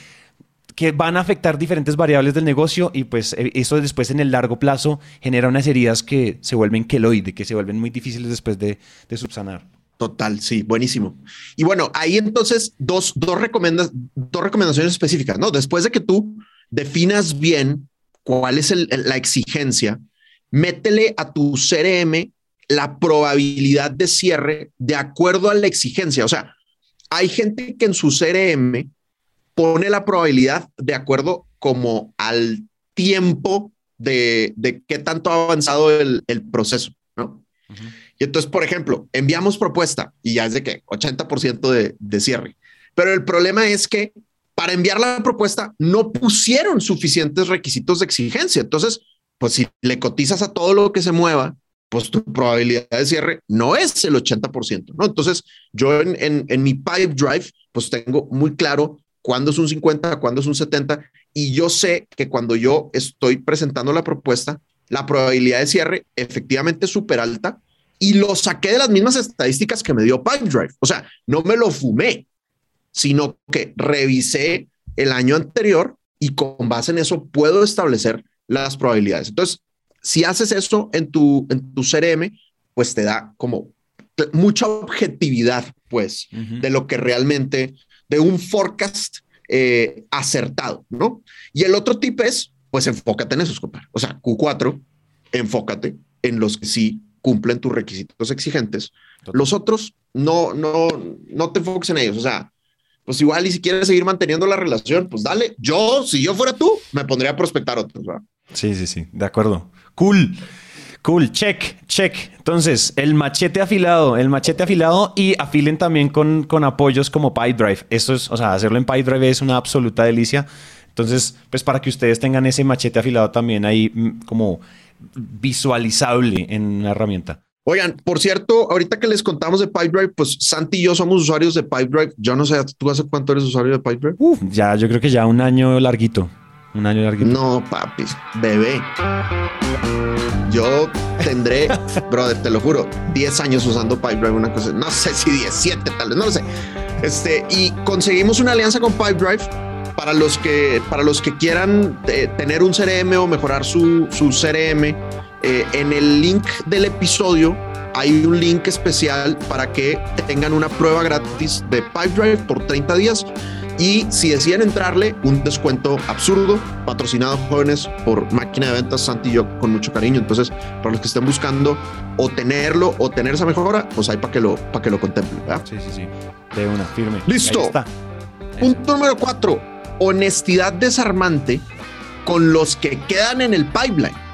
[SPEAKER 1] que van a afectar diferentes variables del negocio y pues eh, eso después en el largo plazo genera unas heridas que se vuelven queloide, que se vuelven muy difíciles después de, subsanar.
[SPEAKER 3] Total, sí, buenísimo. Y bueno, ahí entonces dos, dos, dos recomendaciones específicas, ¿no? Después de que tú definas bien cuál es la exigencia, métele a tu CRM la probabilidad de cierre de acuerdo a la exigencia. O sea, hay gente que en su CRM pone la probabilidad de acuerdo como al tiempo de, de qué tanto ha avanzado el, proceso, ¿no? Y entonces, por ejemplo, enviamos propuesta y ya es de que 80% de, de cierre. Pero el problema es que para enviar la propuesta no pusieron suficientes requisitos de exigencia. Entonces, pues si le cotizas a todo lo que se mueva, pues tu probabilidad de cierre no es el 80%, ¿no? Entonces, yo en, en, mi pipe drive, pues tengo muy claro cuándo es un 50, cuándo es un 70, y yo sé que cuando yo estoy presentando la propuesta, la probabilidad de cierre efectivamente es súper alta y lo saqué de las mismas estadísticas que me dio Pipedrive. O sea, no me lo fumé, sino que revisé el año anterior y con base en eso puedo establecer las probabilidades. Entonces, si haces eso en tu, en tu CRM, pues te da como mucha objetividad, pues, de lo que realmente, de un forecast eh, acertado, ¿no? Y el otro tip es, pues, enfócate en esos, compadre. O sea, Q4, enfócate en los que sí cumplen tus requisitos exigentes. Los otros, no, no, no te enfoques en ellos. O sea, pues igual y si quieres seguir manteniendo la relación, pues dale. Yo, si yo fuera tú, me pondría a prospectar otros, ¿verdad?
[SPEAKER 1] Sí, sí, sí, de acuerdo. Cool. Cool, check, check. Entonces, el machete afilado, el machete afilado y afilen también con, con apoyos como PyDrive. Eso es, o sea, hacerlo en PyDrive es una absoluta delicia. Entonces, pues para que ustedes tengan ese machete afilado también ahí mm, como visualizable en una herramienta.
[SPEAKER 3] Oigan, por cierto, ahorita que les contamos de PipeDrive, pues Santi y yo somos usuarios de PipeDrive. Yo no sé, ¿tú hace cuánto eres usuario de PipeDrive?
[SPEAKER 1] Uf, ya, yo creo que ya un año larguito. Un año larguito.
[SPEAKER 3] No, papi, bebé. Yo tendré, brother, te lo juro, 10 años usando Pipedrive, una cosa, no sé si 17 tal vez, no lo sé. Este, y conseguimos una alianza con Pipedrive para los que, para los que quieran eh, tener un CRM o mejorar su, su CRM. Eh, en el link del episodio hay un link especial para que tengan una prueba gratis de Pipedrive por 30 días y si deciden entrarle, un descuento absurdo, patrocinado jóvenes por máquina de ventas Santi y yo con mucho cariño. Entonces, para los que estén buscando o tenerlo o tener esa mejora, pues hay para que lo, para que lo contemplen.
[SPEAKER 1] Sí, sí, sí. De una, firme.
[SPEAKER 3] Listo. Punto número cuatro. Honestidad desarmante con los que quedan en el pipeline.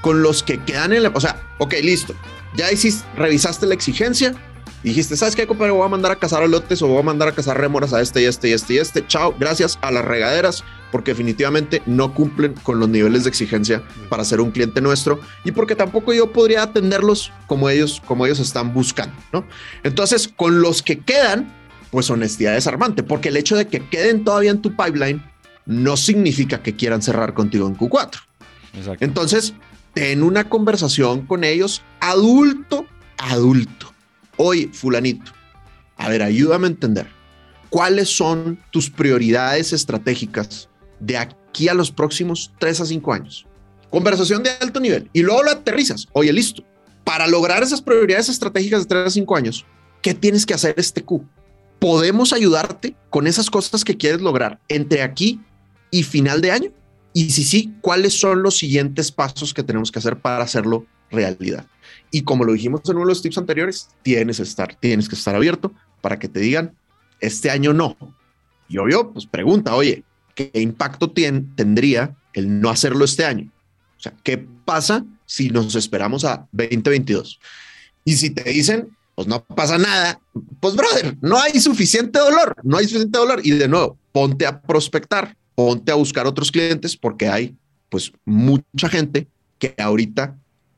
[SPEAKER 3] Con los que quedan en la. O sea, ok, listo. Ya hiciste, revisaste la exigencia, dijiste, ¿sabes qué, compadre? Voy a mandar a cazar alotes o voy a mandar a cazar remoras a este y este y este y este. Chao, gracias a las regaderas, porque definitivamente no cumplen con los niveles de exigencia para ser un cliente nuestro y porque tampoco yo podría atenderlos como ellos, como ellos están buscando, ¿no? Entonces, con los que quedan, pues honestidad desarmante, porque el hecho de que queden todavía en tu pipeline no significa que quieran cerrar contigo en Q4. Exacto. Entonces, ten una conversación con ellos adulto, adulto Oye, fulanito, a ver, ayúdame a entender. ¿Cuáles son tus prioridades estratégicas de aquí a los próximos tres a cinco años? Conversación de alto nivel. Y luego lo aterrizas. Oye, listo. Para lograr esas prioridades estratégicas de tres a cinco años, ¿qué tienes que hacer este Q? ¿Podemos ayudarte con esas cosas que quieres lograr entre aquí y final de año? Y si sí, ¿cuáles son los siguientes pasos que tenemos que hacer para hacerlo realidad? Y como lo dijimos en uno de los tips anteriores, tienes, estar, tienes que estar abierto para que te digan, este año no. Y obvio, pues pregunta, oye, ¿qué impacto tendría el no hacerlo este año? O sea, ¿qué pasa si nos esperamos a 2022? Y si te dicen, pues no pasa nada, pues brother, no hay suficiente dolor, no hay suficiente dolor. Y de nuevo, ponte a prospectar, ponte a buscar otros clientes porque hay pues mucha gente que ahorita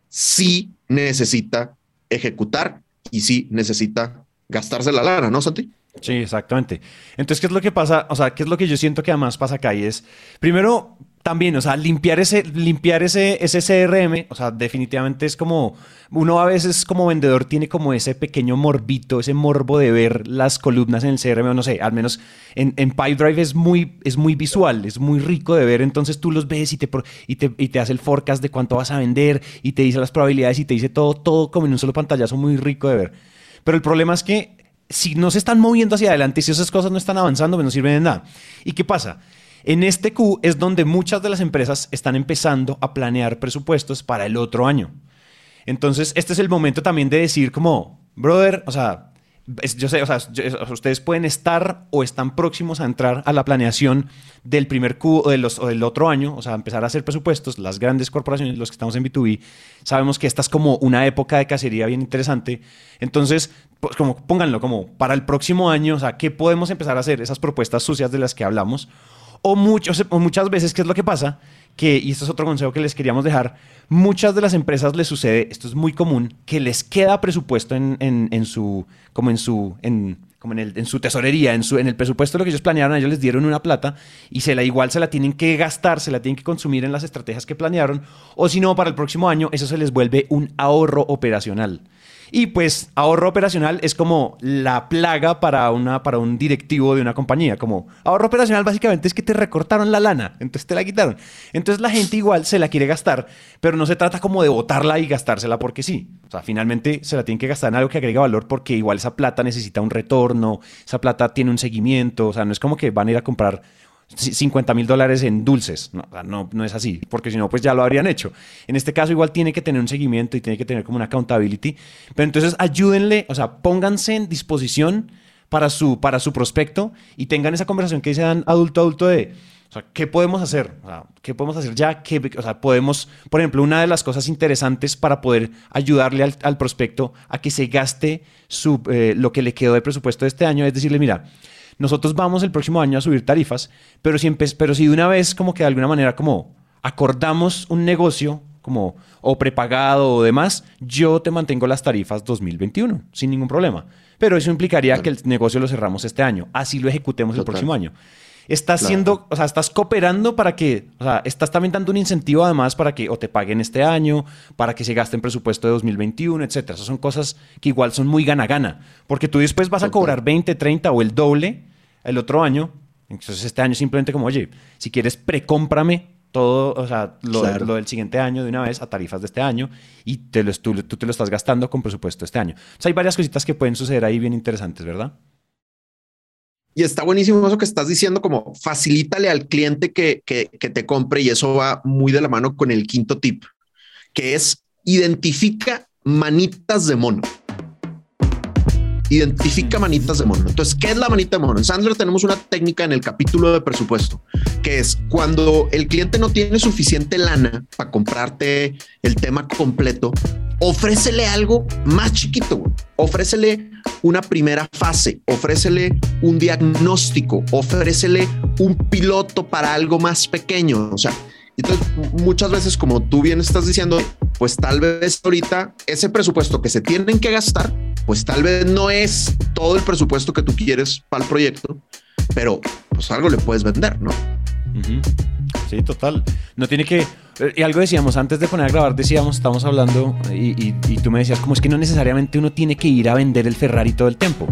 [SPEAKER 3] sí necesita ejecutar y sí necesita gastarse la lana, ¿no, Santi?
[SPEAKER 1] Sí, exactamente. Entonces, ¿qué es lo que pasa? O sea, ¿qué es lo que yo siento que además pasa acá? Y es, primero, también, o sea, limpiar ese, limpiar ese, ese CRM, o sea, definitivamente es como, uno a veces como vendedor tiene como ese pequeño morbito, ese morbo de ver las columnas en el CRM, no sé, al menos en, en PipeDrive es muy, es muy visual, es muy rico de ver, entonces tú los ves y te, y, te, y te hace el forecast de cuánto vas a vender y te dice las probabilidades y te dice todo, todo como en un solo pantallazo, muy rico de ver. Pero el problema es que si no se están moviendo hacia adelante, si esas cosas no están avanzando, pues no sirven de nada. ¿Y qué pasa? En este Q es donde muchas de las empresas están empezando a planear presupuestos para el otro año. Entonces, este es el momento también de decir como, brother, o sea, yo sé, o sea, ustedes pueden estar o están próximos a entrar a la planeación del primer Q o, los, del otro año, o sea, empezar a hacer presupuestos. Las grandes corporaciones, los que estamos en B2B, sabemos que esta es como una época de cacería bien interesante. Entonces, pues como pónganlo como para el próximo año, o sea, ¿qué podemos empezar a hacer? Esas propuestas sucias de las que hablamos o, muchas veces, ¿qué es lo que pasa? Que, y esto es otro consejo que les queríamos dejar, muchas de las empresas les sucede, esto es muy común, que les queda presupuesto en, en, su, como en su, en, como en, el, en, su tesorería, en, su, en el presupuesto lo que ellos planearon, ellos les dieron una plata y se la igual se la tienen que gastar, se la tienen que consumir en las estrategias que planearon, o si no, para el próximo año eso se les vuelve un ahorro operacional. Y pues ahorro operacional es como la plaga para, una, para un directivo de una compañía. Como ahorro operacional básicamente es que te recortaron la lana, entonces te la quitaron. Entonces la gente igual se la quiere gastar, pero no se trata como de botarla y gastársela porque sí. O sea, finalmente se la tienen que gastar en algo que agrega valor porque igual esa plata necesita un retorno, esa plata tiene un seguimiento, o sea, no es como que van a ir a comprar 50 mil dólares en dulces. No, no, no, es así, porque si no, pues ya lo habrían hecho. En este caso, igual tiene que tener un seguimiento y tiene que tener como una accountability. Pero entonces ayúdenle, o sea, pónganse en disposición para su, para su prospecto y tengan esa conversación que dan adulto adulto de, o sea, ¿qué podemos hacer? ¿Qué podemos hacer ya? ¿Qué, o sea, podemos, por ejemplo, una de las cosas interesantes para poder ayudarle al, prospecto a que se gaste su, eh, lo que le quedó de presupuesto de este año es decirle, mira, nosotros vamos el próximo año a subir tarifas, pero si, pero si de una vez como que de alguna manera como acordamos un negocio como o prepagado o demás, yo te mantengo las tarifas 2021 sin ningún problema. Pero eso implicaría que el negocio lo cerramos este año, así lo ejecutemos el próximo año. estás
[SPEAKER 3] Claro.
[SPEAKER 1] haciendo, o sea, estás cooperando para que, o sea, estás también dando un incentivo además para que o te paguen este año, para que se gaste en presupuesto de 2021, etcétera. Esas son cosas que igual son muy gana-gana, porque tú después vas a cobrar 20, 30 o el doble el otro año. Entonces este año simplemente como, oye, si quieres precómprame todo, o sea, lo,
[SPEAKER 3] Claro.
[SPEAKER 1] lo del siguiente año de una vez a tarifas de este año y te lo, tú, tú te lo estás gastando con presupuesto este año. O sea, hay varias cositas que pueden suceder ahí bien interesantes, ¿verdad?
[SPEAKER 3] Y está buenísimo eso que estás diciendo, como facilítale al cliente que, que, que te compre y eso va muy de la mano con el quinto tip, que es identifica manitas de mono. Identifica manitas de mono. Entonces, ¿qué es la manita de mono? En Sandler tenemos una técnica en el capítulo de presupuesto, que es cuando el cliente no tiene suficiente lana para comprarte el tema completo, ofrécele algo más chiquito. Ofrécele una primera fase, ofrécele un diagnóstico, ofrécele un piloto para algo más pequeño. O sea, entonces muchas veces, como tú bien estás diciendo, pues tal vez ahorita ese presupuesto que se tienen que gastar, pues tal vez no es todo el presupuesto que tú quieres para el proyecto, pero pues algo le puedes vender, ¿no?
[SPEAKER 1] Sí, total. No tiene que. eh, Y algo decíamos antes de poner a grabar, decíamos, estamos hablando y, y- y tú me decías, como es que no necesariamente uno tiene que ir a vender el Ferrari todo el tiempo.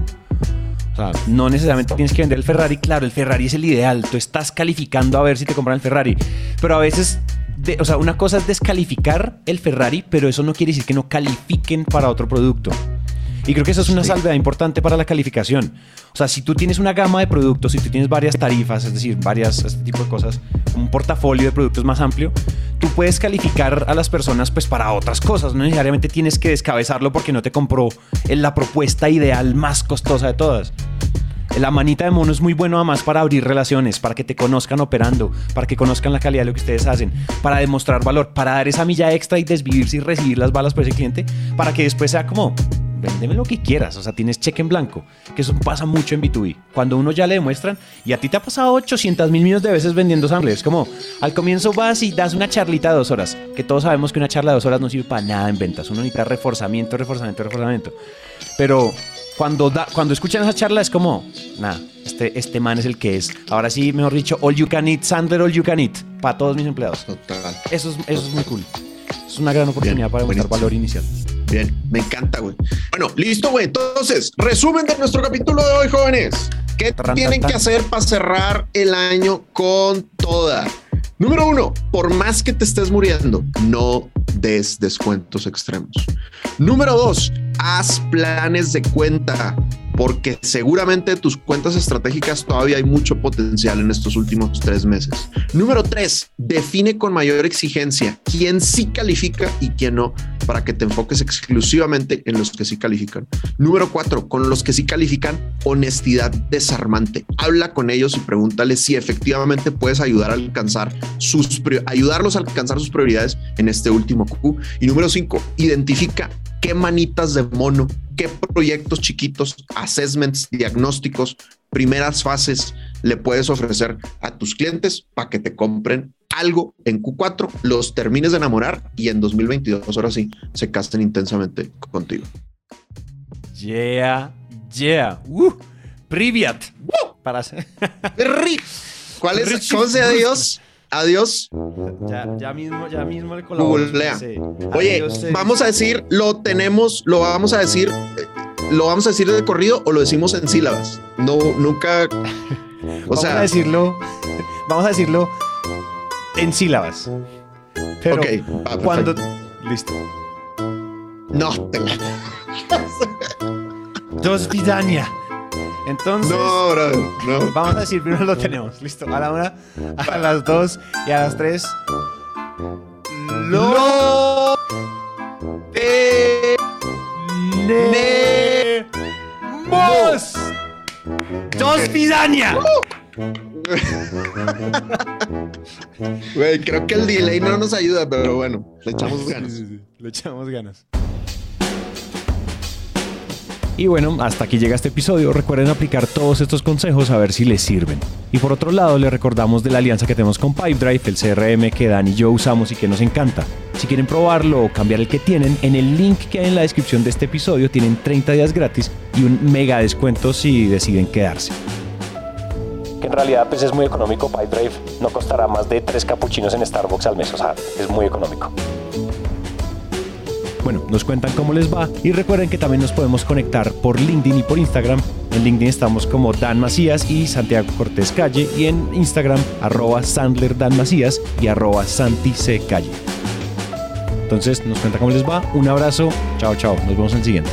[SPEAKER 1] No necesariamente tienes que vender el Ferrari. Claro, el Ferrari es el ideal. Tú estás calificando a ver si te compran el Ferrari. Pero a veces, o sea, una cosa es descalificar el Ferrari, pero eso no quiere decir que no califiquen para otro producto. Y creo que eso es una salvedad importante para la calificación. O sea, si tú tienes una gama de productos, si tú tienes varias tarifas, es decir, varias, este tipo de cosas, un portafolio de productos más amplio, tú puedes calificar a las personas pues para otras cosas. No necesariamente tienes que descabezarlo porque no te compró la propuesta ideal más costosa de todas. La manita de mono es muy bueno además para abrir relaciones, para que te conozcan operando, para que conozcan la calidad de lo que ustedes hacen, para demostrar valor, para dar esa milla extra y desvivirse y recibir las balas por ese cliente, para que después sea como, véndeme lo que quieras, o sea, tienes cheque en blanco, que eso pasa mucho en B2B. Cuando uno ya le demuestran, y a ti te ha pasado 800 mil millones de veces vendiendo sample, es como, al comienzo vas y das una charlita de dos horas, que todos sabemos que una charla de dos horas no sirve para nada en ventas, uno necesita reforzamiento, reforzamiento, reforzamiento. Pero cuando, da, cuando escuchan esa charla es como, nada, este, este man es el que es. Ahora sí, mejor dicho, all you can eat, Sandler all you can eat, para todos mis empleados.
[SPEAKER 3] Total.
[SPEAKER 1] Eso es, eso es muy cool. Es una gran oportunidad
[SPEAKER 3] Bien,
[SPEAKER 1] para demostrar valor inicial.
[SPEAKER 3] Bien, me encanta, güey. Bueno, listo, güey. Entonces, resumen de nuestro capítulo de hoy, jóvenes. ¿Qué tienen que hacer para cerrar el año con toda? Número uno, por más que te estés muriendo, no des descuentos extremos. Número dos, haz planes de cuenta, porque seguramente tus cuentas estratégicas todavía hay mucho potencial en estos últimos tres meses. Número tres, define con mayor exigencia quién sí califica y quién no, para que te enfoques exclusivamente en los que sí califican. Número cuatro, con los que sí califican, honestidad desarmante. Habla con ellos y pregúntales si efectivamente puedes ayudar a alcanzar sus ayudarlos a alcanzar sus prioridades en este último Q. Y número cinco, identifica qué manitas de mono, qué proyectos chiquitos, assessments, diagnósticos, primeras fases le puedes ofrecer a tus clientes para que te compren algo en Q4, los termines de enamorar y en 2022 ahora sí se casten intensamente contigo.
[SPEAKER 1] Yeah, yeah. Uh, Privyat. Para hacer-
[SPEAKER 3] ¿Cuál es? ¿Cómo se adiós? Adiós.
[SPEAKER 1] ya, ya mismo, ya mismo el. Sí.
[SPEAKER 3] Oye,
[SPEAKER 1] Adiós,
[SPEAKER 3] vamos a decir, lo tenemos, lo vamos a decir, eh, lo vamos a decir de corrido o lo decimos en sílabas. No, nunca. O
[SPEAKER 1] vamos
[SPEAKER 3] sea,
[SPEAKER 1] a decirlo, vamos a decirlo en sílabas. Pero
[SPEAKER 3] ok, va,
[SPEAKER 1] cuando listo.
[SPEAKER 3] No, te la-
[SPEAKER 1] Dos. Entonces,
[SPEAKER 3] no, bro, no.
[SPEAKER 1] vamos a decir primero lo tenemos. Listo. A la una, a las dos y a las tres. Lo tenemos. Dos vidania.
[SPEAKER 3] Güey, creo que el delay no nos ayuda, pero bueno, le echamos ganas.
[SPEAKER 1] Le echamos ganas. Y bueno, hasta aquí llega este episodio. Recuerden aplicar todos estos consejos a ver si les sirven. Y por otro lado, les recordamos de la alianza que tenemos con Pipedrive, el CRM que Dan y yo usamos y que nos encanta. Si quieren probarlo o cambiar el que tienen, en el link que hay en la descripción de este episodio tienen 30 días gratis y un mega descuento si deciden quedarse. Que en realidad pues es muy económico. PipeDrive no costará más de tres capuchinos en Starbucks al mes, o sea, es muy económico. Bueno, nos cuentan cómo les va y recuerden que también nos podemos conectar por LinkedIn y por Instagram. En LinkedIn estamos como Dan Macías y Santiago Cortés Calle y en Instagram arroba Sandler Dan Macías y arroba Santi C Calle. Entonces nos cuenta cómo les va. Un abrazo. Chao, chao. Nos vemos en el siguiente.